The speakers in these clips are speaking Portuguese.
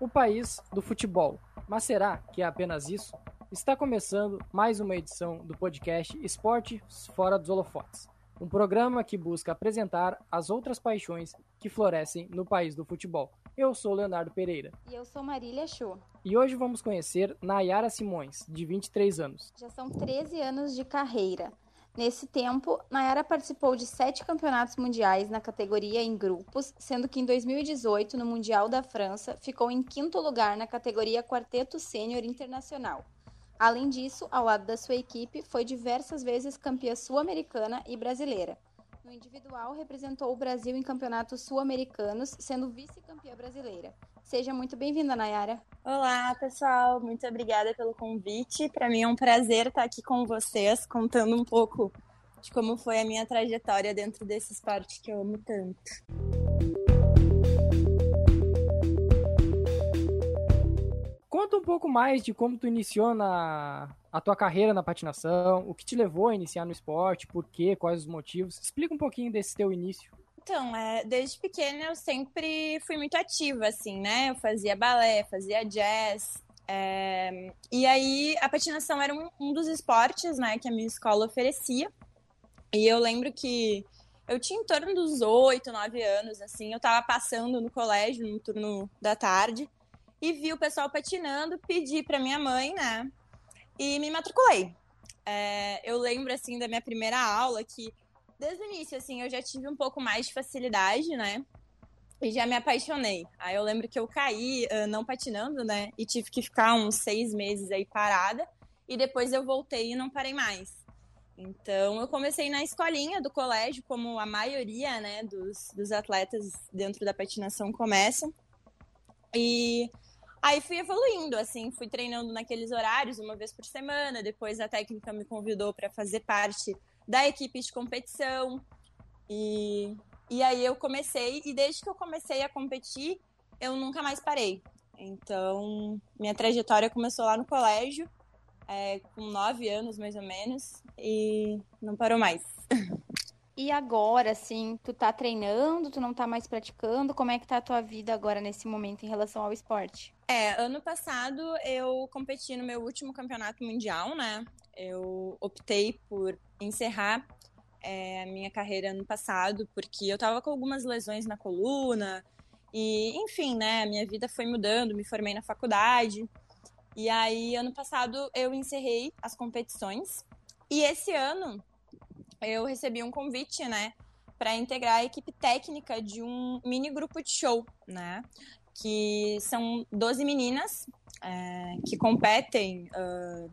o país do futebol. Mas será que é apenas isso? Está começando mais uma edição do podcast Esporte Fora dos Holofotes, um programa que busca apresentar as outras paixões que florescem no país do futebol. Eu sou Leonardo Pereira. E eu sou Marília Chu. E hoje vamos conhecer Nayara Simões, de 23 anos. Já são 13 anos de carreira. Nesse tempo, Nayara participou de sete campeonatos mundiais na categoria em grupos, sendo que em 2018, no Mundial da França, ficou em quinto lugar na categoria Quarteto Sênior Internacional. Além disso, ao lado da sua equipe, foi diversas vezes campeã sul-americana e brasileira. No individual, representou o Brasil em campeonatos sul-americanos, sendo vice-campeã brasileira. Seja muito bem-vinda, Nayara. Olá, pessoal. Muito obrigada pelo convite. Para mim é um prazer estar aqui com vocês, contando um pouco de como foi a minha trajetória dentro desse esporte que eu amo tanto. Conta um pouco mais de como tu iniciou na a tua carreira na patinação, o que te levou a iniciar no esporte, por quê, quais os motivos. Explica um pouquinho desse teu início. Então, é, desde pequena eu sempre fui muito ativa, assim, né? Eu fazia balé, fazia jazz. É, e aí a patinação era um, um, dos esportes, né, que a minha escola oferecia. E eu lembro que eu tinha em torno dos oito, nove anos, assim, eu tava passando no colégio no turno da tarde e vi o pessoal patinando, pedi para minha mãe, né, e me matriculei. É, eu lembro, assim, da minha primeira aula que desde o início, assim, eu já tive um pouco mais de facilidade, né? E já me apaixonei. Aí eu lembro que eu caí uh, não patinando, né? E tive que ficar uns seis meses aí parada. E depois eu voltei e não parei mais. Então eu comecei na escolinha do colégio, como a maioria, né, dos, dos atletas dentro da patinação começam. E aí fui evoluindo, assim, fui treinando naqueles horários, uma vez por semana. Depois a técnica me convidou para fazer parte da equipe de competição. E, e aí eu comecei, e desde que eu comecei a competir, eu nunca mais parei. Então, minha trajetória começou lá no colégio, é, com nove anos mais ou menos, e não parou mais. E agora, assim, tu tá treinando, tu não tá mais praticando? Como é que tá a tua vida agora nesse momento em relação ao esporte? É, ano passado eu competi no meu último campeonato mundial, né? Eu optei por encerrar é, a minha carreira ano passado, porque eu tava com algumas lesões na coluna, e enfim, né? Minha vida foi mudando, me formei na faculdade. E aí, ano passado, eu encerrei as competições. E esse ano, eu recebi um convite, né, para integrar a equipe técnica de um mini grupo de show, né, que são 12 meninas é, que competem uh,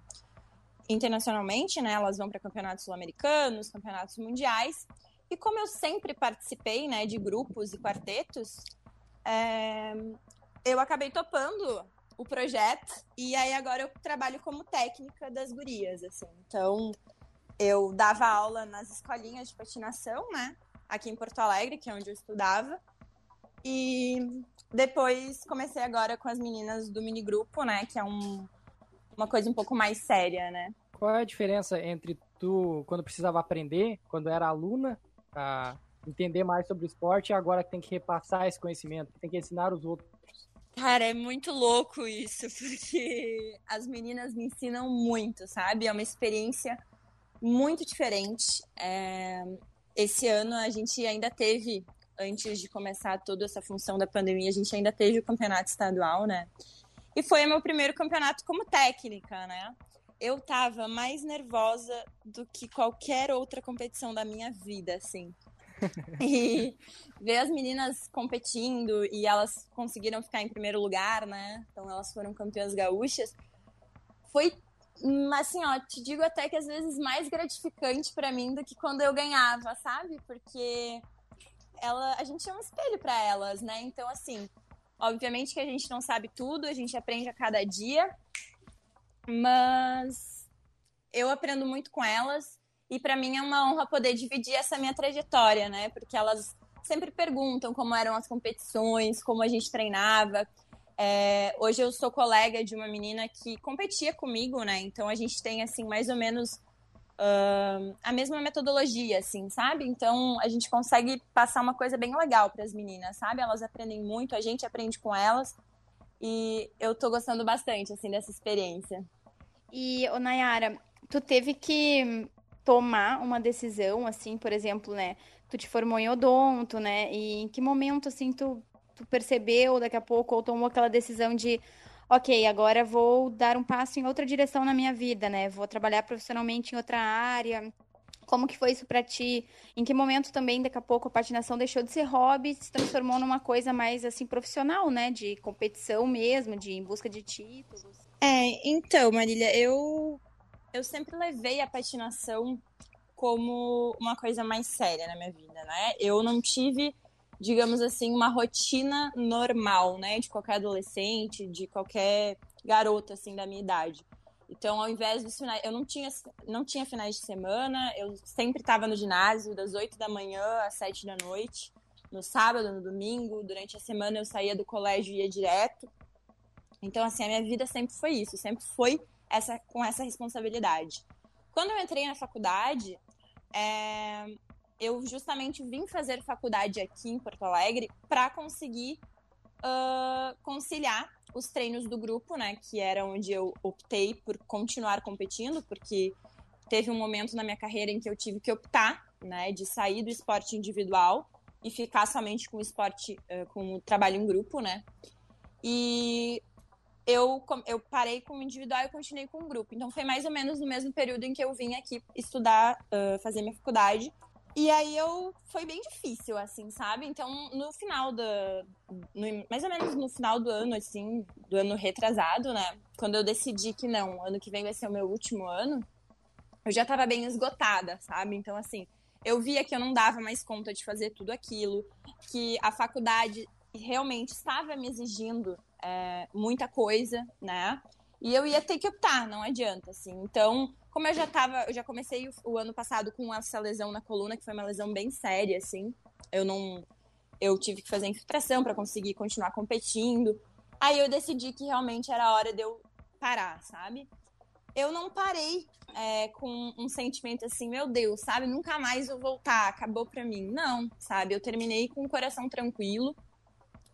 internacionalmente, né, elas vão para campeonatos sul-americanos, campeonatos mundiais, e como eu sempre participei, né, de grupos e quartetos, é, eu acabei topando o projeto e aí agora eu trabalho como técnica das gurias, assim. Então, eu dava aula nas escolinhas de patinação, né? Aqui em Porto Alegre, que é onde eu estudava. E depois comecei agora com as meninas do mini grupo, né? Que é um, uma coisa um pouco mais séria, né? Qual é a diferença entre tu, quando precisava aprender, quando era aluna, a entender mais sobre o esporte, e agora que tem que repassar esse conhecimento, tem que ensinar os outros? Cara, é muito louco isso, porque as meninas me ensinam muito, sabe? É uma experiência muito diferente. É, esse ano a gente ainda teve, antes de começar toda essa função da pandemia, a gente ainda teve o campeonato estadual, né? E foi meu primeiro campeonato como técnica, né? Eu tava mais nervosa do que qualquer outra competição da minha vida, assim. e ver as meninas competindo e elas conseguiram ficar em primeiro lugar, né? Então elas foram campeãs gaúchas. Foi assim, ó, te digo até que às vezes mais gratificante para mim do que quando eu ganhava, sabe? Porque ela, a gente é um espelho para elas, né? Então, assim, obviamente que a gente não sabe tudo, a gente aprende a cada dia, mas eu aprendo muito com elas e para mim é uma honra poder dividir essa minha trajetória, né? Porque elas sempre perguntam como eram as competições, como a gente treinava. É, hoje eu sou colega de uma menina que competia comigo, né? Então a gente tem, assim, mais ou menos uh, a mesma metodologia, assim, sabe? Então a gente consegue passar uma coisa bem legal para as meninas, sabe? Elas aprendem muito, a gente aprende com elas. E eu tô gostando bastante, assim, dessa experiência. E, ô Nayara, tu teve que tomar uma decisão, assim, por exemplo, né? Tu te formou em odonto, né? E em que momento, assim, tu, tu percebeu daqui a pouco ou tomou aquela decisão de ok, agora vou dar um passo em outra direção na minha vida, né? Vou trabalhar profissionalmente em outra área. Como que foi isso para ti? Em que momento também, daqui a pouco, a patinação deixou de ser hobby se transformou numa coisa mais, assim, profissional, né? De competição mesmo, de em busca de títulos. É, então, Marília, eu, eu sempre levei a patinação como uma coisa mais séria na minha vida, né? Eu não tive digamos assim, uma rotina normal, né, de qualquer adolescente, de qualquer garota assim da minha idade. Então, ao invés dos finais, eu não tinha, não tinha finais de semana, eu sempre estava no ginásio das 8 da manhã às 7 da noite, no sábado, no domingo, durante a semana eu saía do colégio e ia direto. Então, assim, a minha vida sempre foi isso, sempre foi essa com essa responsabilidade. Quando eu entrei na faculdade, é, eu justamente vim fazer faculdade aqui em Porto Alegre para conseguir uh, conciliar os treinos do grupo, né? Que era onde eu optei por continuar competindo, porque teve um momento na minha carreira em que eu tive que optar, né? De sair do esporte individual e ficar somente com o esporte, uh, com o trabalho em grupo, né? E eu, eu parei com o individual e continuei com o grupo. Então foi mais ou menos no mesmo período em que eu vim aqui estudar, uh, fazer minha faculdade. E aí eu foi bem difícil, assim, sabe? Então, no final. No, mais ou menos no final do ano, assim, do ano retrasado, né? Quando eu decidi que não, ano que vem vai ser o meu último ano, eu já tava bem esgotada, sabe? Então, assim, eu via que eu não dava mais conta de fazer tudo aquilo, que a faculdade realmente estava me exigindo é, muita coisa, né? E eu ia ter que optar, não adianta, assim. Então, como eu já tava, eu já comecei o, o, ano passado com essa lesão na coluna, que foi uma lesão bem séria, assim. Eu não. Eu tive que fazer infiltração para conseguir continuar competindo. Aí eu decidi que realmente era hora de eu parar, sabe? Eu não parei é, com um sentimento assim, meu Deus, sabe? Nunca mais vou voltar, acabou pra mim. Não, sabe? Eu terminei com o coração tranquilo.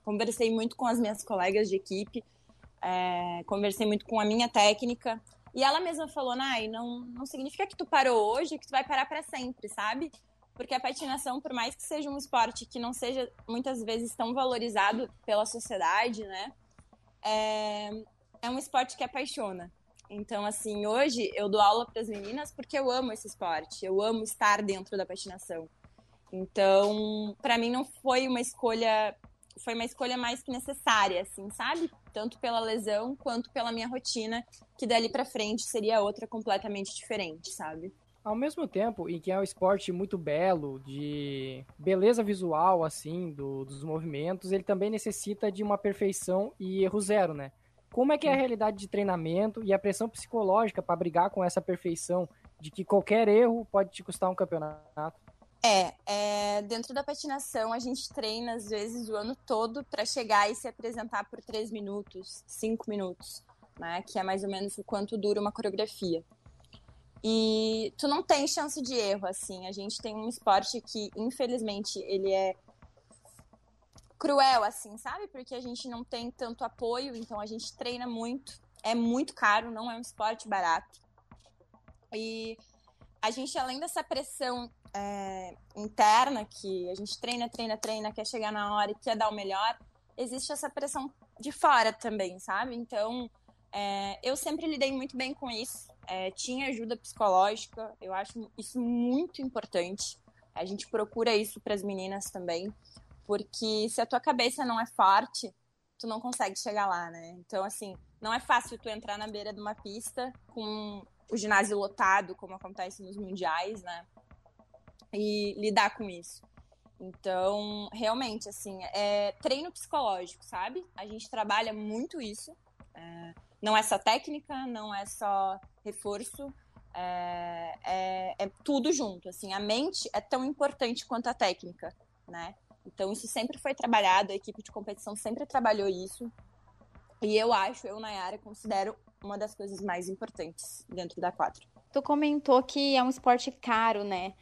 Conversei muito com as minhas colegas de equipe. É, conversei muito com a minha técnica. E ela mesma falou, Nai, não, não significa que tu parou hoje, que tu vai parar para sempre, sabe? Porque a patinação, por mais que seja um esporte que não seja muitas vezes tão valorizado pela sociedade, né? É, é um esporte que apaixona. Então, assim, hoje eu dou aula para as meninas porque eu amo esse esporte, eu amo estar dentro da patinação. Então, para mim não foi uma escolha, foi uma escolha mais que necessária, assim, sabe? Tanto pela lesão quanto pela minha rotina, que dali para frente seria outra completamente diferente, sabe? Ao mesmo tempo em que é um esporte muito belo, de beleza visual, assim, do, dos movimentos, ele também necessita de uma perfeição e erro zero, né? Como é que é a realidade de treinamento e a pressão psicológica para brigar com essa perfeição de que qualquer erro pode te custar um campeonato? É, é, dentro da patinação a gente treina às vezes o ano todo para chegar e se apresentar por três minutos, cinco minutos, né? Que é mais ou menos o quanto dura uma coreografia. E tu não tem chance de erro, assim. A gente tem um esporte que, infelizmente, ele é cruel, assim, sabe? Porque a gente não tem tanto apoio, então a gente treina muito. É muito caro, não é um esporte barato. E a gente, além dessa pressão é, interna, que a gente treina, treina, treina, quer chegar na hora e quer dar o melhor, existe essa pressão de fora também, sabe? Então, é, eu sempre lidei muito bem com isso. É, tinha ajuda psicológica, eu acho isso muito importante. A gente procura isso para as meninas também, porque se a tua cabeça não é forte, tu não consegue chegar lá, né? Então, assim, não é fácil tu entrar na beira de uma pista com o ginásio lotado, como acontece nos mundiais, né? E lidar com isso. Então, realmente, assim, é treino psicológico, sabe? A gente trabalha muito isso. É, não é só técnica, não é só reforço, é, é, é, tudo junto. Assim, a mente é tão importante quanto a técnica, né? Então, isso sempre foi trabalhado, a equipe de competição sempre trabalhou isso. E eu acho, eu, Nayara, considero uma das coisas mais importantes dentro da quadra. Tu comentou que é um esporte caro, né?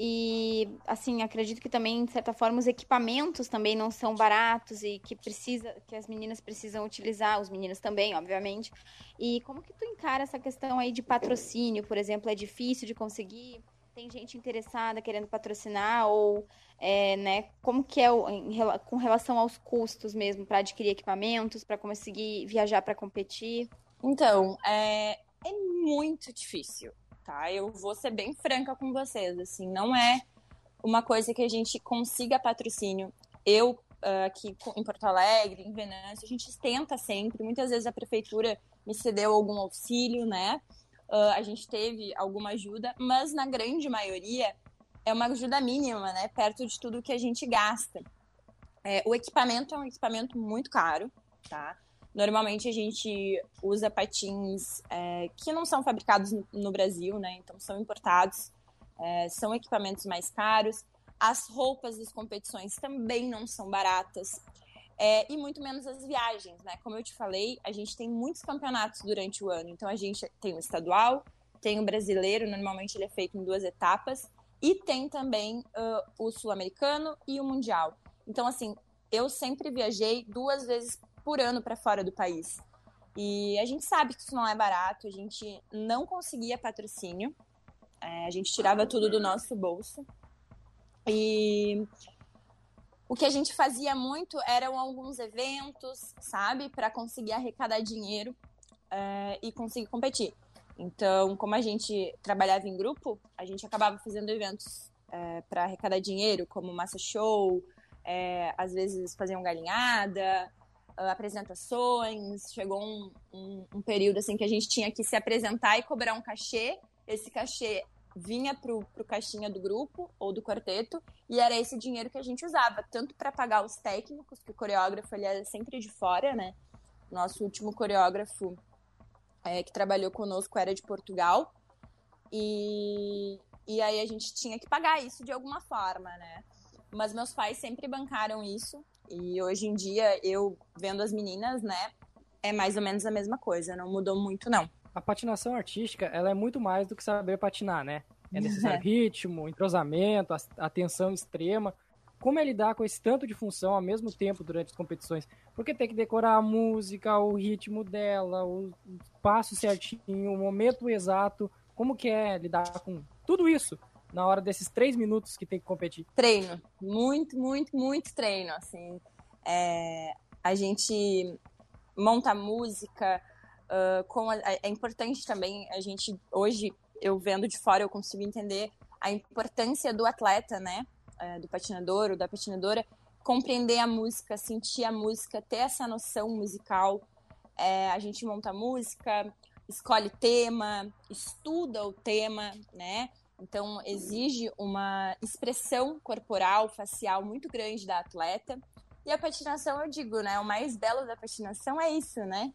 E, assim, acredito que também, de certa forma, os equipamentos também não são baratos e que precisa, que as meninas precisam utilizar, os meninos também, obviamente. E como que tu encara essa questão aí de patrocínio, por exemplo, é difícil de conseguir? Tem gente interessada querendo patrocinar ou, é, né, como que é o, em, com relação aos custos mesmo para adquirir equipamentos, para conseguir viajar para competir? Então, é, é muito difícil tá? Eu vou ser bem franca com vocês, assim, não é uma coisa que a gente consiga patrocínio. Eu, uh, aqui em Porto Alegre, em Venâncio, a gente tenta sempre, muitas vezes a prefeitura me cedeu algum auxílio, né? Uh, a gente teve alguma ajuda, mas na grande maioria é uma ajuda mínima, né? Perto de tudo que a gente gasta. É, o equipamento é um equipamento muito caro, tá? Normalmente a gente usa patins é, que não são fabricados no, Brasil, né? Então são importados, é, são equipamentos mais caros. As roupas das competições também não são baratas. É, e muito menos as viagens, né? Como eu te falei, a gente tem muitos campeonatos durante o ano. Então a gente tem o estadual, tem o brasileiro, normalmente ele é feito em duas etapas, e tem também uh, o sul-americano e o mundial. Então, assim, eu sempre viajei duas vezes por ano para fora do país. E a gente sabe que isso não é barato, a gente não conseguia patrocínio, é, a gente tirava tudo do nosso bolso. E o que a gente fazia muito eram alguns eventos, sabe, para conseguir arrecadar dinheiro é, e conseguir competir. Então, como a gente trabalhava em grupo, a gente acabava fazendo eventos é, para arrecadar dinheiro, como massa show, é, às vezes faziam galinhada, apresentações, chegou um, um, um, período assim que a gente tinha que se apresentar e cobrar um cachê. Esse cachê vinha pro, pro caixinha do grupo ou do quarteto e era esse dinheiro que a gente usava, tanto para pagar os técnicos, que o coreógrafo ele é sempre de fora, né? Nosso último coreógrafo é, que trabalhou conosco era de Portugal. E, e aí a gente tinha que pagar isso de alguma forma, né? Mas meus pais sempre bancaram isso. E hoje em dia, eu vendo as meninas, né, é mais ou menos a mesma coisa, não mudou muito, não. A patinação artística, ela é muito mais do que saber patinar, né? É necessário ritmo, entrosamento, atenção extrema. Como é lidar com esse tanto de função ao mesmo tempo durante as competições? Porque tem que decorar a música, o ritmo dela, o passo certinho, o momento exato. Como que é lidar com tudo isso na hora desses três minutos que tem que competir? Treino. Muito, muito, muito treino. Assim, é, a gente monta música. Uh, com a, é importante também a gente hoje eu vendo de fora eu consigo entender a importância do atleta, né, é, do patinador ou da patinadora, compreender a música, sentir a música, ter essa noção musical. É, a gente monta música, escolhe tema, estuda o tema, né? Então, exige uma expressão corporal, facial muito grande da atleta. E a patinação, eu digo, né? O mais belo da patinação é isso, né?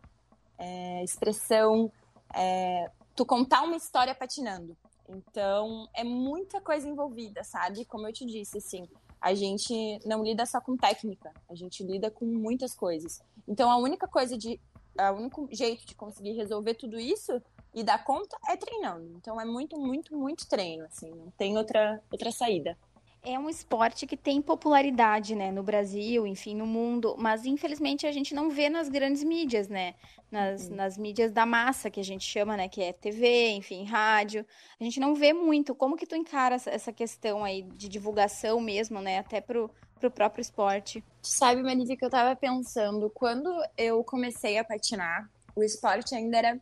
É, expressão, é, tu contar uma história patinando. Então, é muita coisa envolvida, sabe? Como eu te disse, assim, a gente não lida só com técnica, a gente lida com muitas coisas. Então, a única coisa de. O único jeito de conseguir resolver tudo isso e dar conta é treinando. Então é muito, muito, muito treino, assim, não tem outra, outra saída. É um esporte que tem popularidade, né, no Brasil, enfim, no mundo, mas infelizmente a gente não vê nas grandes mídias, né, nas, uhum. nas mídias da massa, que a gente chama, né, que é TV, enfim, rádio, a gente não vê muito. Como que tu encara essa questão aí de divulgação mesmo, né, até pro, pro próprio esporte? Sabe, Marília, que eu tava pensando, quando eu comecei a patinar, o esporte ainda era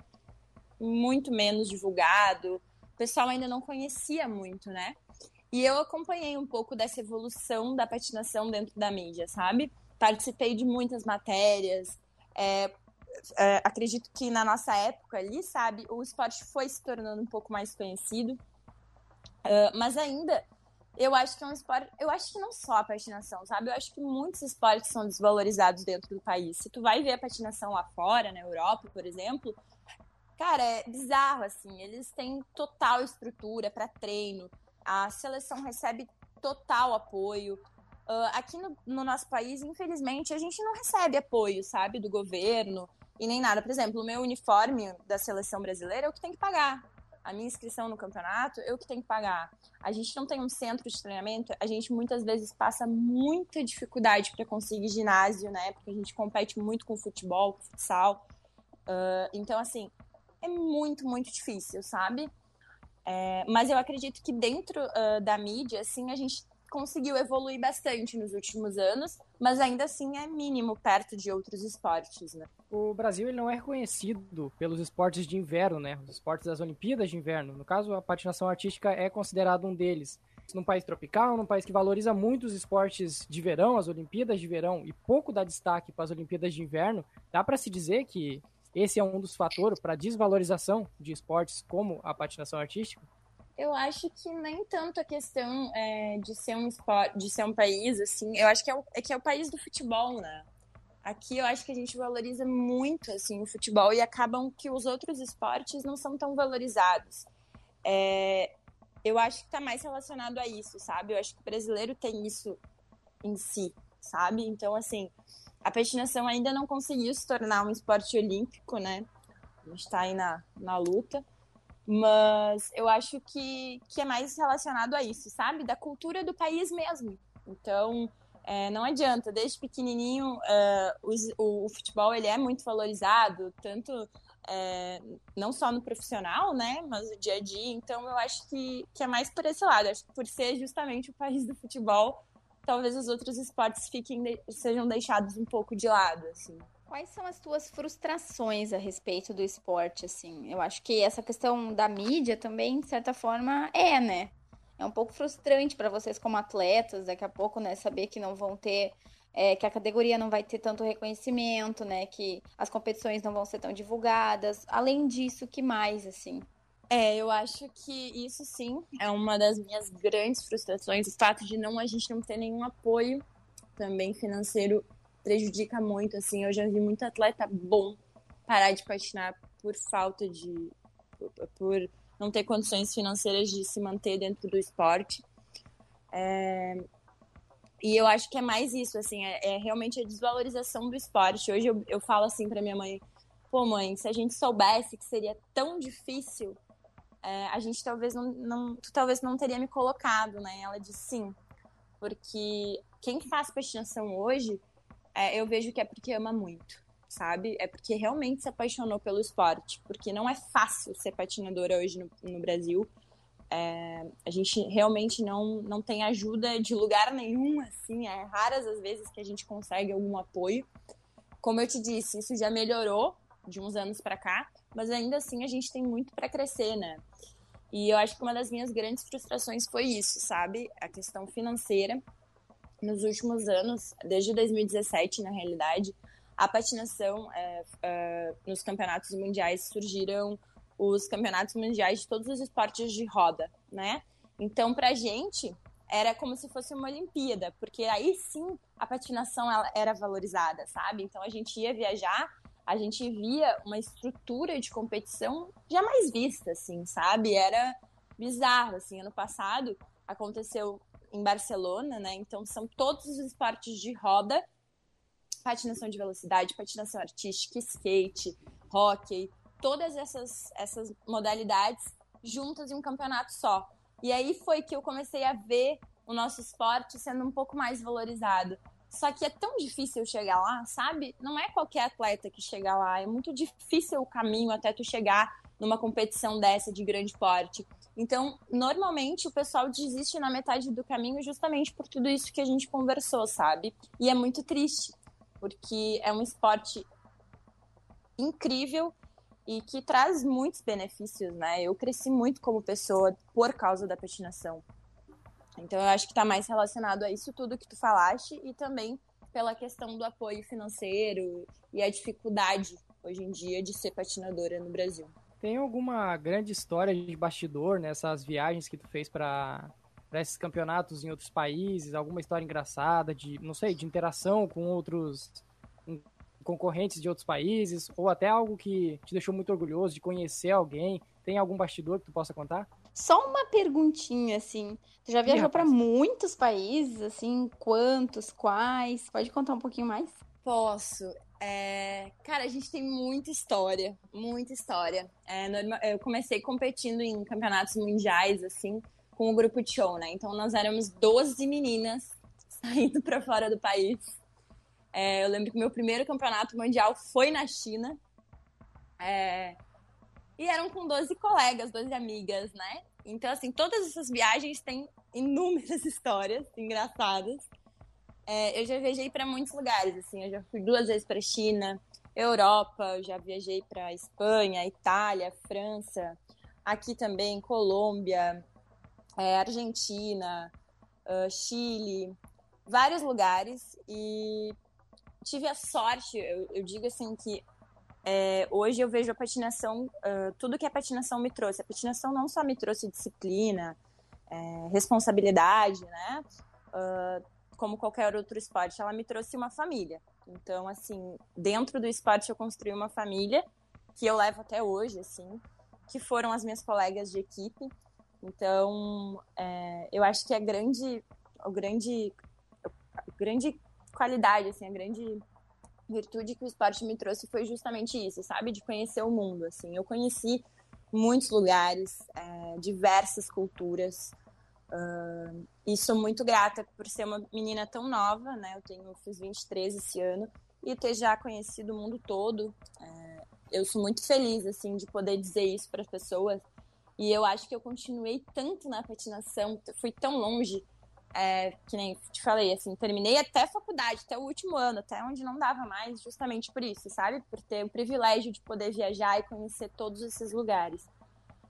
muito menos divulgado, o pessoal ainda não conhecia muito, né? E eu acompanhei um pouco dessa evolução da patinação dentro da mídia, sabe? Participei de muitas matérias. É, é, acredito que na nossa época ali, sabe, o esporte foi se tornando um pouco mais conhecido. Uh, mas ainda, eu acho que é um esporte. Eu acho que não só a patinação, sabe? Eu acho que muitos esportes são desvalorizados dentro do país. Se tu vai ver a patinação lá fora, na Europa, por exemplo, Cara, é bizarro, assim. Eles têm total estrutura para treino. A seleção recebe total apoio. Uh, aqui no, no, nosso país, infelizmente, a gente não recebe apoio, sabe, do governo e nem nada. Por exemplo, o meu uniforme da seleção brasileira é o que tem que pagar. a minha inscrição no campeonato, eu que tenho que pagar. A gente não tem um centro de treinamento, a gente muitas vezes passa muita dificuldade para conseguir ginásio, né? Porque a gente compete muito com futebol, futsal. Uh, então, assim, é muito, muito difícil, sabe? É, mas eu acredito que dentro uh, da mídia, assim, a gente conseguiu evoluir bastante nos últimos anos, mas ainda assim é mínimo perto de outros esportes, né? O Brasil ele não é reconhecido pelos esportes de inverno, né? Os esportes das Olimpíadas de inverno. No caso, a patinação artística é considerado um deles. Num país tropical, num país que valoriza muito os esportes de verão, as Olimpíadas de verão, e pouco dá destaque para as Olimpíadas de inverno, dá para se dizer que esse é um dos fatores para desvalorização de esportes como a patinação artística? Eu acho que nem tanto a questão é, de ser um esporte, de ser um país, assim, eu acho que é, o, é que é o país do futebol, né? Aqui eu acho que a gente valoriza muito assim o futebol e acabam que os outros esportes não são tão valorizados. É, eu acho que está mais relacionado a isso, sabe? Eu acho que o brasileiro tem isso em si, sabe? Então, assim, a patinação ainda não conseguiu se tornar um esporte olímpico, né? A gente está aí na, na luta. Mas eu acho que, que é mais relacionado a isso, sabe? Da cultura do país mesmo. Então, é, não adianta. Desde pequenininho, uh, o, o, futebol ele é muito valorizado, tanto é, não só no profissional, né? Mas no dia a dia. Então, eu acho que, que é mais por esse lado. Acho que por ser justamente o país do futebol, talvez os outros esportes fiquem sejam deixados um pouco de lado, assim. Quais são as tuas frustrações a respeito do esporte, assim? Eu acho que essa questão da mídia também, de certa forma, é, né? É um pouco frustrante para vocês como atletas, daqui a pouco, né, saber que não vão ter é, que a categoria não vai ter tanto reconhecimento, né? Que as competições não vão ser tão divulgadas. Além disso, que mais, assim? É, eu acho que isso sim é uma das minhas grandes frustrações, o fato de não a gente não ter nenhum apoio também financeiro prejudica muito, assim. Eu já vi muito atleta bom parar de patinar por falta de. por, não ter condições financeiras de se manter dentro do esporte. É, e eu acho que é mais isso, assim, é, é realmente a desvalorização do esporte. Hoje eu, eu falo assim para minha mãe: pô, mãe, se a gente soubesse que seria tão difícil, é, a gente talvez não, não, tu talvez não teria me colocado, né? Ela disse sim, porque quem faz patinação hoje é, eu vejo que é porque ama muito, sabe? É porque realmente se apaixonou pelo esporte, porque não é fácil ser patinadora hoje no, no Brasil. É, a gente realmente não, não tem ajuda de lugar nenhum, assim, é raras as vezes que a gente consegue algum apoio. Como eu te disse, isso já melhorou de uns anos para cá, mas ainda assim a gente tem muito para crescer, né? E eu acho que uma das minhas grandes frustrações foi isso, sabe? A questão financeira nos últimos anos, desde 2017, na realidade, a patinação é, é, nos campeonatos mundiais surgiram os campeonatos mundiais de todos os esportes de roda, né? Então, pra gente, era como se fosse uma Olimpíada, porque aí sim a patinação era valorizada, sabe? Então a gente ia viajar, a gente via uma estrutura de competição jamais vista, assim, sabe? Era bizarro, assim. Ano passado aconteceu em Barcelona, né? Então são todos os esportes de roda, patinação de velocidade, patinação artística, skate, hockey, todas essas, essas modalidades juntas em um campeonato só. E aí foi que eu comecei a ver o nosso esporte sendo um pouco mais valorizado. Só que é tão difícil chegar lá, sabe? Não é qualquer atleta que chega lá, é muito difícil o caminho até tu chegar numa competição dessa de grande porte. Então, normalmente o pessoal desiste na metade do caminho justamente por tudo isso que a gente conversou, sabe? E é muito triste, porque é um esporte incrível e que traz muitos benefícios, né? Eu cresci muito como pessoa por causa da patinação. Então, eu acho que está mais relacionado a isso tudo que tu falaste e também pela questão do apoio financeiro e a dificuldade hoje em dia de ser patinadora no Brasil. Tem alguma grande história de bastidor nessas viagens que tu fez para esses campeonatos em outros países? Alguma história engraçada de, não sei, de interação com outros concorrentes de outros países? Ou até algo que te deixou muito orgulhoso de conhecer alguém? Tem algum bastidor que tu possa contar? Só uma perguntinha, assim. Tu já viajou para muitos países, assim? Quantos? Quais? Pode contar um pouquinho mais? Posso. É, cara, a gente tem muita história, muita história. É, eu comecei competindo em campeonatos mundiais, assim, com o grupo de show, né? Então nós éramos 12 meninas saindo para fora do país. É, eu lembro que meu primeiro campeonato mundial foi na China. É, e eram com 12 colegas, 12 amigas, né? Então, assim, todas essas viagens têm inúmeras histórias engraçadas. É, eu já viajei para muitos lugares, assim, eu já fui duas vezes para China, Europa, eu já viajei para Espanha, Itália, França, aqui também Colômbia, é, Argentina, uh, Chile, vários lugares e tive a sorte, eu, eu digo assim que é, hoje eu vejo a patinação, uh, tudo que a patinação me trouxe. A patinação não só me trouxe disciplina, é, responsabilidade, né? Uh, como qualquer outro esporte, ela me trouxe uma família. Então, assim, dentro do esporte eu construí uma família que eu levo até hoje, assim, que foram as minhas colegas de equipe. Então, é, eu acho que a grande, o grande, a grande qualidade, assim, a grande virtude que o esporte me trouxe foi justamente isso, sabe? De conhecer o mundo, assim. Eu conheci muitos lugares, é, diversas culturas, Uh, e sou muito grata por ser uma menina tão nova, né? Eu tenho, fiz 23 esse ano e ter já conhecido o mundo todo. É, eu sou muito feliz, assim, de poder dizer isso para as pessoas. E eu acho que eu continuei tanto na patinação, fui tão longe, é, que nem te falei, assim, terminei até faculdade, até o último ano, até onde não dava mais, justamente por isso, sabe? Por ter o privilégio de poder viajar e conhecer todos esses lugares.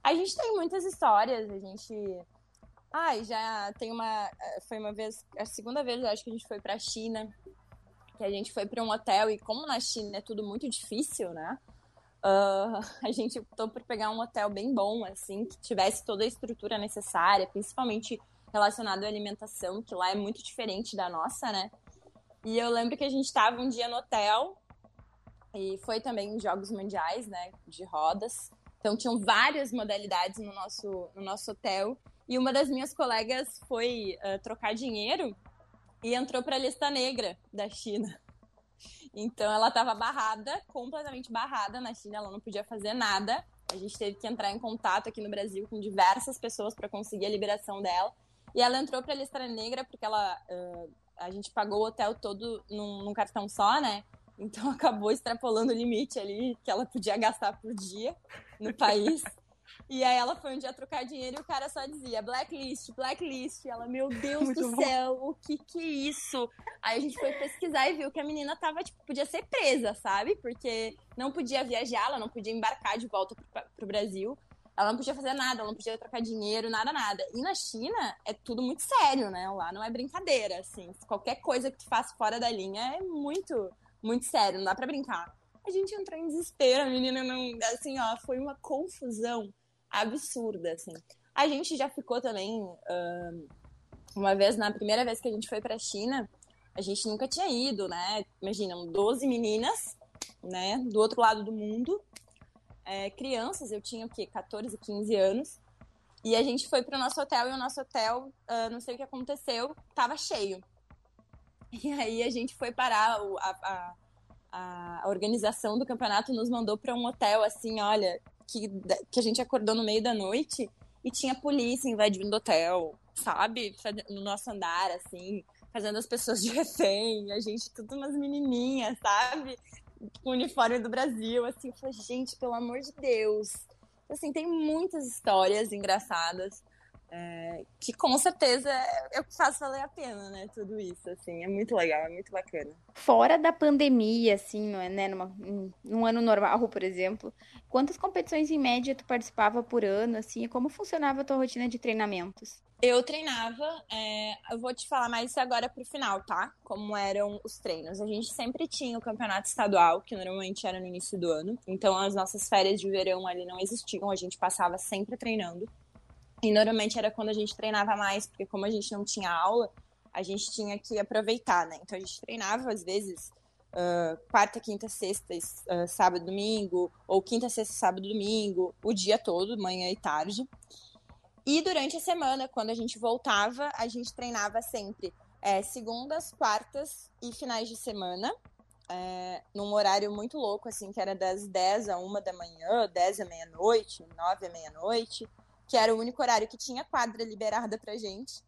A gente tem muitas histórias, a gente Ai, já tem uma. Eh, foi uma vez, a segunda vez, acho que a gente foi pra China, que a gente foi para um hotel, e como na China é tudo muito difícil, né? Uh, a gente optou por pegar um hotel bem bom, assim, que tivesse toda a estrutura necessária, principalmente relacionado à alimentação, que lá é muito diferente da nossa, né? E eu lembro que a gente estava um dia no hotel, e foi também Jogos Mundiais, né, de rodas. Então tinham várias modalidades no nosso, no nosso hotel. E uma das minhas colegas foi uh, trocar dinheiro e entrou para a lista negra da China. Então ela estava barrada, completamente barrada na China, ela não podia fazer nada. A gente teve que entrar em contato aqui no Brasil com diversas pessoas para conseguir a liberação dela. E ela entrou para a lista negra porque ela uh, a gente pagou o hotel todo num, num, cartão só, né? Então acabou extrapolando o limite ali que ela podia gastar por dia no país. E aí ela foi um dia trocar dinheiro e o cara só dizia blacklist, blacklist. Ela, meu Deus Muito do bom. céu, o que que é isso? Aí a gente foi pesquisar e viu que a menina tava, tipo, podia ser presa, sabe? Porque não podia viajar, ela não podia embarcar de volta pro, pro Brasil. Ela não podia fazer nada, ela não podia trocar dinheiro, nada, nada. E na China é tudo muito sério, né? Lá não é brincadeira, assim. Qualquer coisa que tu faça fora da linha é muito, muito sério, não dá pra brincar. A gente entrou em desespero, a menina não. Assim, ó, foi uma confusão absurda, assim. A gente já ficou também, uh, uma vez, na primeira vez que a gente foi pra China, a gente nunca tinha ido, né? Imaginam, 12 meninas, né, do outro lado do mundo, é, crianças, eu tinha o quê? 14, 15 anos. E a gente foi pro nosso hotel e o nosso hotel, uh, não sei o que aconteceu, tava cheio. E aí a gente foi parar, o, a, a, a organização do campeonato nos mandou para um hotel assim, olha, que, que a gente acordou no meio da noite e tinha polícia invadindo o hotel, sabe? No nosso andar, assim, fazendo as pessoas de refém, a gente, tudo umas menininhas, sabe? Com o uniforme do Brasil, assim, eu falei, gente, pelo amor de Deus. Assim, tem muitas histórias engraçadas. É, que com certeza é o que faz valer a pena, né? Tudo isso, assim, é muito legal, é muito bacana. Fora da pandemia, assim, né? Numa, num ano normal, por exemplo, quantas competições em média tu participava por ano, assim, e como funcionava a tua rotina de treinamentos? Eu treinava, é, eu vou te falar mais agora pro final, tá? Como eram os treinos. A gente sempre tinha o campeonato estadual, que normalmente era no início do ano. Então as nossas férias de verão ali não existiam, a gente passava sempre treinando. E normalmente era quando a gente treinava mais, porque como a gente não tinha aula, a gente tinha que aproveitar, né? Então a gente treinava às vezes uh, quarta, quinta, sexta, uh, sábado, domingo, ou quinta, sexta, sábado, domingo, o dia todo, manhã e tarde. E durante a semana, quando a gente voltava, a gente treinava sempre é, segundas, quartas e finais de semana. é, num horário muito louco, assim, que era das 10 a 1 da manhã, 10 à meia-noite, 9 à meia-noite, que era o único horário que tinha quadra liberada pra gente.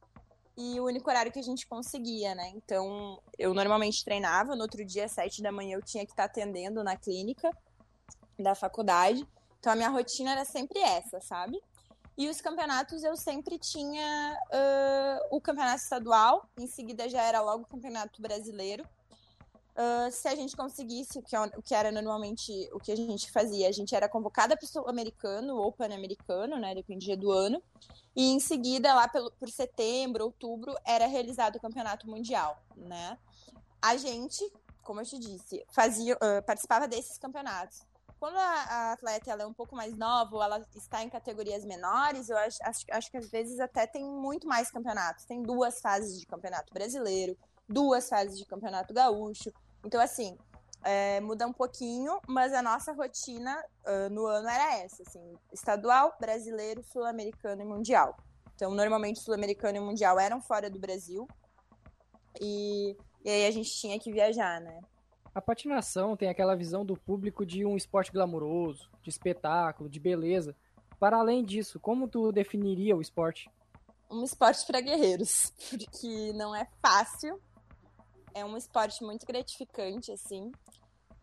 E o único horário que a gente conseguia, né? Então, eu normalmente treinava, no outro dia, 7 da manhã, eu tinha que estar atendendo na clínica da faculdade. Então, a minha rotina era sempre essa, sabe? E os campeonatos eu sempre tinha uh, o campeonato estadual, em seguida já era logo o campeonato brasileiro. Uh, se a gente conseguisse, o que, o que era normalmente o que a gente fazia, a gente era convocada para o sul-americano ou pan-americano, né, dependia do ano, e em seguida, lá pelo, por setembro, outubro, era realizado o campeonato mundial, né. A gente, como eu te disse, fazia, uh, participava desses campeonatos. Quando a, a atleta é um pouco mais nova, ou ela está em categorias menores, eu acho, acho, acho que às vezes até tem muito mais campeonatos. Tem duas fases de campeonato brasileiro, duas fases de campeonato gaúcho. Então, assim, é, muda um pouquinho, mas a nossa rotina uh, no ano era essa, assim, estadual, brasileiro, sul-americano e mundial. Então, normalmente sul-americano e mundial eram fora do Brasil. E, e aí a gente tinha que viajar, né? A patinação tem aquela visão do público de um esporte glamouroso, de espetáculo, de beleza. Para além disso, como tu definiria o esporte? Um esporte para guerreiros, porque não é fácil é um esporte muito gratificante, assim,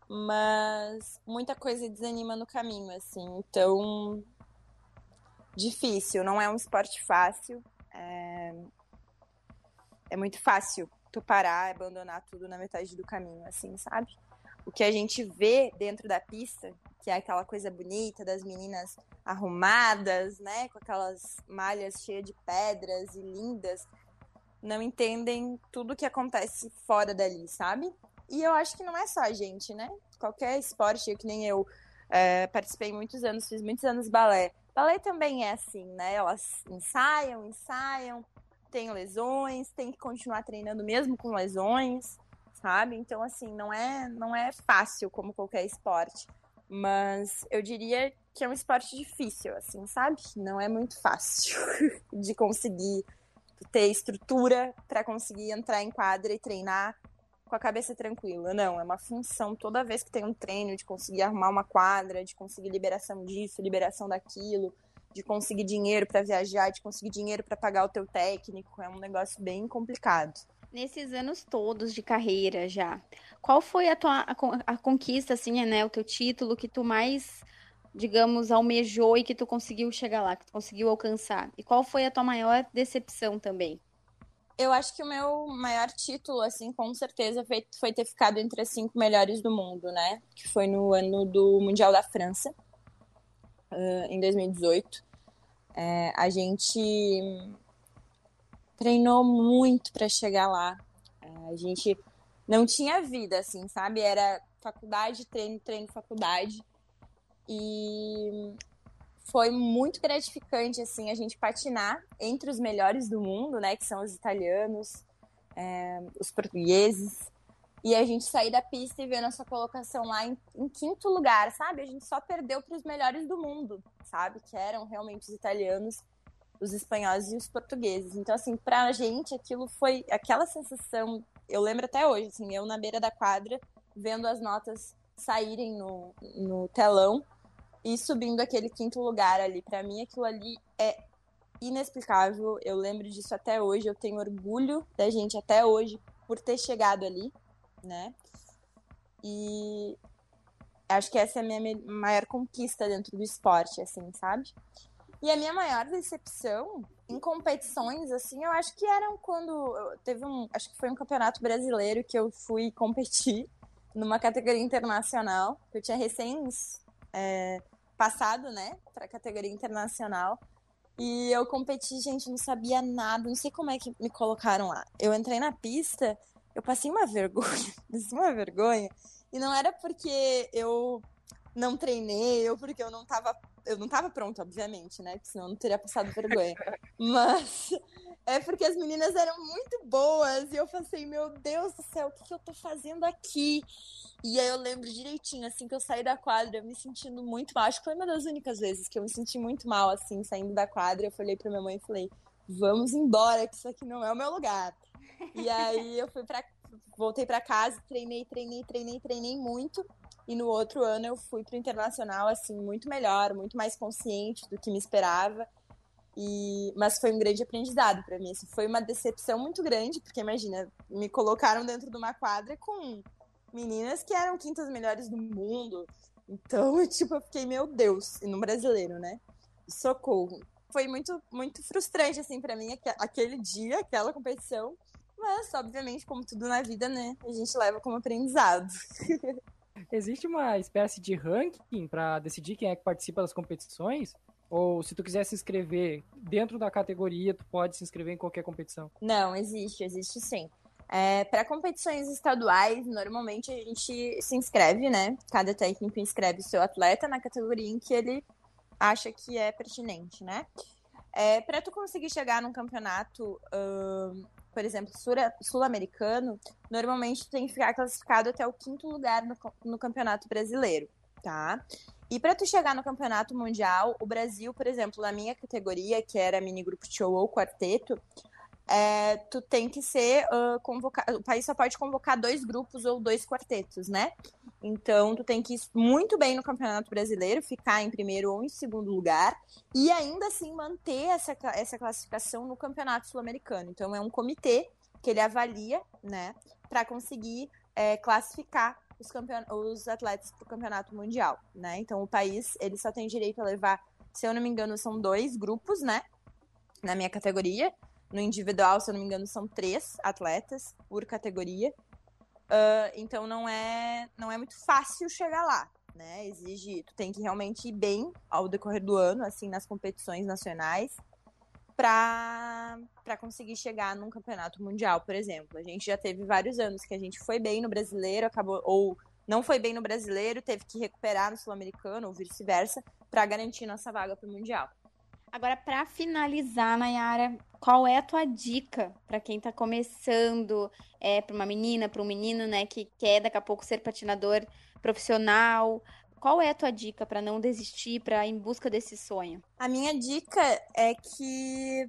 mas muita coisa desanima no caminho, assim, então difícil, não é um esporte fácil, é, é muito fácil tu parar, abandonar tudo na metade do caminho, assim, sabe? O que a gente vê dentro da pista, que é aquela coisa bonita das meninas arrumadas, né, com aquelas malhas cheias de pedras e lindas, não entendem tudo que acontece fora dali, sabe? E eu acho que não é só a gente, né? Qualquer esporte, que nem eu é, participei muitos anos, fiz muitos anos balé. Balé também é assim, né? Elas ensaiam, ensaiam, tem lesões, tem que continuar treinando mesmo com lesões, sabe? Então, assim, não é, não é fácil como qualquer esporte. Mas eu diria que é um esporte difícil, assim, sabe? Não é muito fácil de conseguir ter estrutura para conseguir entrar em quadra e treinar com a cabeça tranquila. Não, é uma função toda vez que tem um treino de conseguir arrumar uma quadra, de conseguir liberação disso, liberação daquilo, de conseguir dinheiro para viajar, de conseguir dinheiro para pagar o teu técnico, é um negócio bem complicado. Nesses anos todos de carreira já, qual foi a tua a, a conquista assim, né, o teu título que tu mais digamos, almejou e que tu conseguiu chegar lá, que tu conseguiu alcançar? E qual foi a tua maior decepção também? Eu acho que o meu maior título, assim, com certeza, foi, foi ter ficado entre as cinco melhores do mundo, né? Que foi no ano do Mundial da França, uh, em 2018. É, a gente treinou muito para chegar lá. É, a gente não tinha vida, assim, sabe? Era faculdade, treino, treino, faculdade. E foi muito gratificante, assim, a gente patinar entre os melhores do mundo, né? Que são os italianos, é, os portugueses. E a gente sair da pista e ver nossa colocação lá em, em quinto lugar, sabe? A gente só perdeu para os melhores do mundo, sabe? Que eram realmente os italianos, os espanhóis e os portugueses. Então, assim, pra gente aquilo foi aquela sensação. Eu lembro até hoje, assim, eu na beira da quadra, vendo as notas saírem no, no telão e subindo aquele quinto lugar ali. Para mim, aquilo ali é inexplicável. Eu lembro disso até hoje. Eu tenho orgulho da gente até hoje por ter chegado ali, né? E acho que essa é a minha maior conquista dentro do esporte, assim, sabe? E a minha maior decepção em competições, assim, eu acho que eram quando teve um, acho que foi um campeonato brasileiro que eu fui competir numa categoria internacional. Eu tinha recém é, passado, né, para categoria internacional. E eu competi, gente, não sabia nada, não sei como é que me colocaram lá. Eu entrei na pista, eu passei uma vergonha, uma vergonha. E não era porque eu não treinei ou porque eu não tava eu não tava pronta, obviamente, né? Porque senão eu não teria passado vergonha. Mas é porque as meninas eram muito boas e eu pensei, meu Deus do céu, o que, que eu tô fazendo aqui? E aí eu lembro direitinho, assim, que eu saí da quadra me sentindo muito mal. Acho que foi uma das únicas vezes que eu me senti muito mal, assim, saindo da quadra. Eu falei pra minha mãe e falei, vamos embora, que isso aqui não é o meu lugar. E aí eu fui pra, voltei para casa, treinei, treinei, treinei, treinei muito. E no outro ano eu fui pro internacional assim muito melhor, muito mais consciente do que me esperava. E, mas foi um grande aprendizado para mim. Assim, foi uma decepção muito grande, porque imagina, me colocaram dentro de uma quadra com meninas que eram quintas melhores do mundo. Então, tipo, eu fiquei, meu Deus, e no brasileiro, né? Socorro. Foi muito, muito frustrante, assim, para mim, aquele dia, aquela competição. Mas, obviamente, como tudo na vida, né? A gente leva como aprendizado. Existe uma espécie de ranking para decidir quem é que participa das competições? Ou se tu quiser se inscrever dentro da categoria, tu pode se inscrever em qualquer competição? Não, existe, existe sim. É, para competições estaduais, normalmente a gente se inscreve, né? Cada técnico inscreve o seu atleta na categoria em que ele acha que é pertinente, né? É, para tu conseguir chegar num campeonato, uh, por exemplo, sul-americano, normalmente tem que ficar classificado até o quinto lugar no, no campeonato brasileiro, tá? E para tu chegar no campeonato mundial, o Brasil, por exemplo, na minha categoria, que era mini grupo show ou quarteto, é, tu tem que ser uh, convocado. O país só pode convocar dois grupos ou dois quartetos, né? Então, tu tem que ir muito bem no Campeonato Brasileiro, ficar em primeiro ou em segundo lugar, e ainda assim manter essa, essa classificação no Campeonato Sul-Americano. Então, é um comitê que ele avalia, né, para conseguir é, classificar os, campeon... os atletas para o campeonato mundial, né? Então o país ele só tem direito a levar, se eu não me engano, são dois grupos, né? Na minha categoria. No individual, se eu não me engano, são três atletas por categoria. Uh, então não é não é muito fácil chegar lá, né? Exige, tu tem que realmente ir bem ao decorrer do ano, assim, nas competições nacionais para conseguir chegar num campeonato mundial, por exemplo. A gente já teve vários anos que a gente foi bem no brasileiro, acabou ou não foi bem no brasileiro, teve que recuperar no sul-americano ou vice-versa para garantir nossa vaga para o mundial. Agora, para finalizar, Nayara, qual é a tua dica para quem está começando, é, para uma menina, para um menino, né, que quer daqui a pouco ser patinador profissional? Qual é a tua dica para não desistir, para em busca desse sonho? A minha dica é que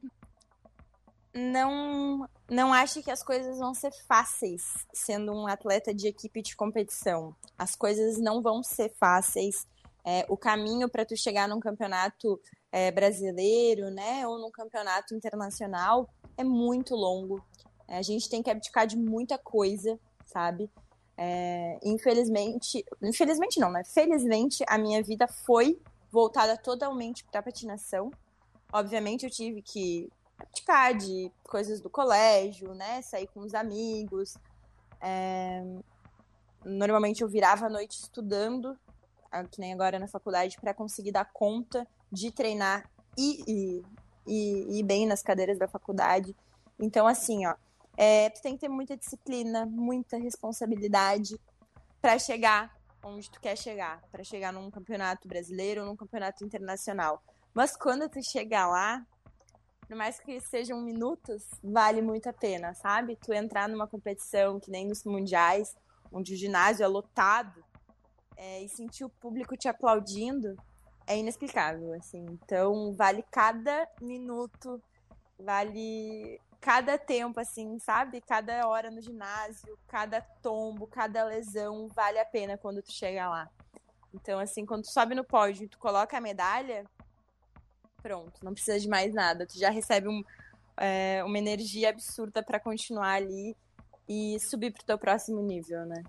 não não ache que as coisas vão ser fáceis sendo um atleta de equipe de competição. As coisas não vão ser fáceis. É, o caminho para tu chegar num campeonato é, brasileiro, né, ou num campeonato internacional é muito longo. É, a gente tem que abdicar de muita coisa, sabe? É, infelizmente, infelizmente não, né? Felizmente a minha vida foi voltada totalmente para patinação. Obviamente eu tive que praticar de coisas do colégio, né? Sair com os amigos. É... Normalmente eu virava a noite estudando, que nem agora na faculdade, para conseguir dar conta de treinar e, e, e, bem nas cadeiras da faculdade. Então, assim, ó, é, tu tem que ter muita disciplina, muita responsabilidade para chegar onde tu quer chegar, para chegar num campeonato brasileiro num campeonato internacional. Mas quando tu chegar lá, por mais que sejam minutos, vale muito a pena, sabe? Tu entrar numa competição que nem nos mundiais, onde o ginásio é lotado, é, e sentir o público te aplaudindo, é inexplicável, assim. Então, vale cada minuto, vale cada tempo, assim, sabe? Cada hora no ginásio, cada tombo, cada lesão, vale a pena quando tu chega lá. Então, assim, quando tu sobe no pódio e tu coloca a medalha, pronto, não precisa de mais nada. Tu já recebe um, é, uma energia absurda para continuar ali e subir pro teu próximo nível, né?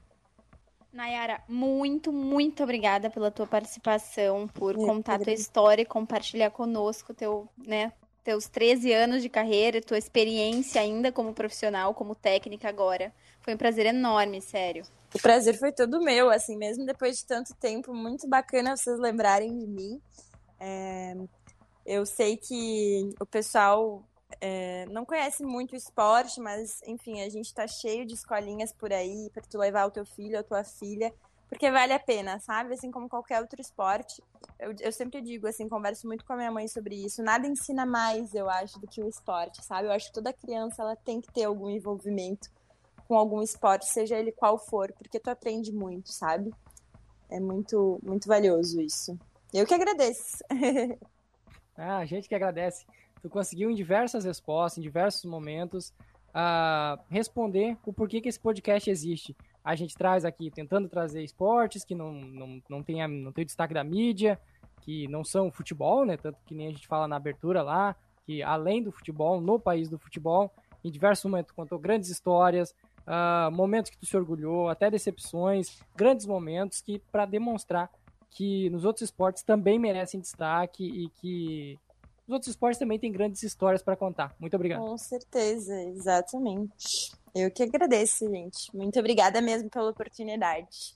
Nayara, muito, muito obrigada pela tua participação, por é, contar tua história e compartilhar conosco teu, né, teus 13 anos de carreira, tua experiência ainda como profissional, como técnica agora. Foi um prazer enorme, sério. O prazer foi todo meu, assim, mesmo depois de tanto tempo, muito bacana vocês lembrarem de mim. É, eu sei que o pessoal é, não conhece muito o esporte, mas enfim, a gente tá cheio de escolinhas por aí para tu levar o teu filho ou tua filha porque vale a pena, sabe? Assim como qualquer outro esporte. Eu, eu sempre digo, assim, converso muito com a minha mãe sobre isso. Nada ensina mais, eu acho, do que o esporte, sabe? Eu acho que toda criança ela tem que ter algum envolvimento com algum esporte, seja ele qual for, porque tu aprende muito, sabe? É muito, muito valioso isso. Eu que agradeço. ah, a gente que agradece. Tu conseguiu em diversas respostas, em diversos momentos, uh, responder o porquê que esse podcast existe. A gente traz aqui, tentando trazer esportes que não, não, não, tem, não tem destaque da mídia, que não são futebol, né? Tanto que nem a gente fala na abertura lá, que além do futebol, no país do futebol, em diversos momentos contou grandes histórias, uh, momentos que tu se orgulhou, até decepções, grandes momentos que para demonstrar que nos outros esportes também merecem destaque e que os outros esportes também têm grandes histórias para contar. Muito obrigado. Com certeza, exatamente. Eu que agradeço, gente. Muito obrigada mesmo pela oportunidade.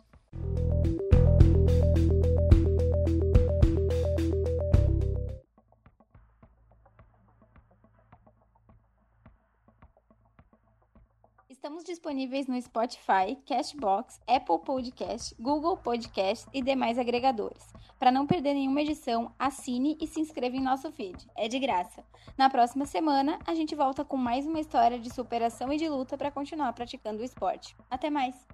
Estamos disponíveis no Spotify, Cashbox, Apple Podcast, Google Podcast e demais agregadores. Para não perder nenhuma edição, assine e se inscreva em nosso feed. É de graça. Na próxima semana, a gente volta com mais uma história de superação e de luta para continuar praticando o esporte. Até mais!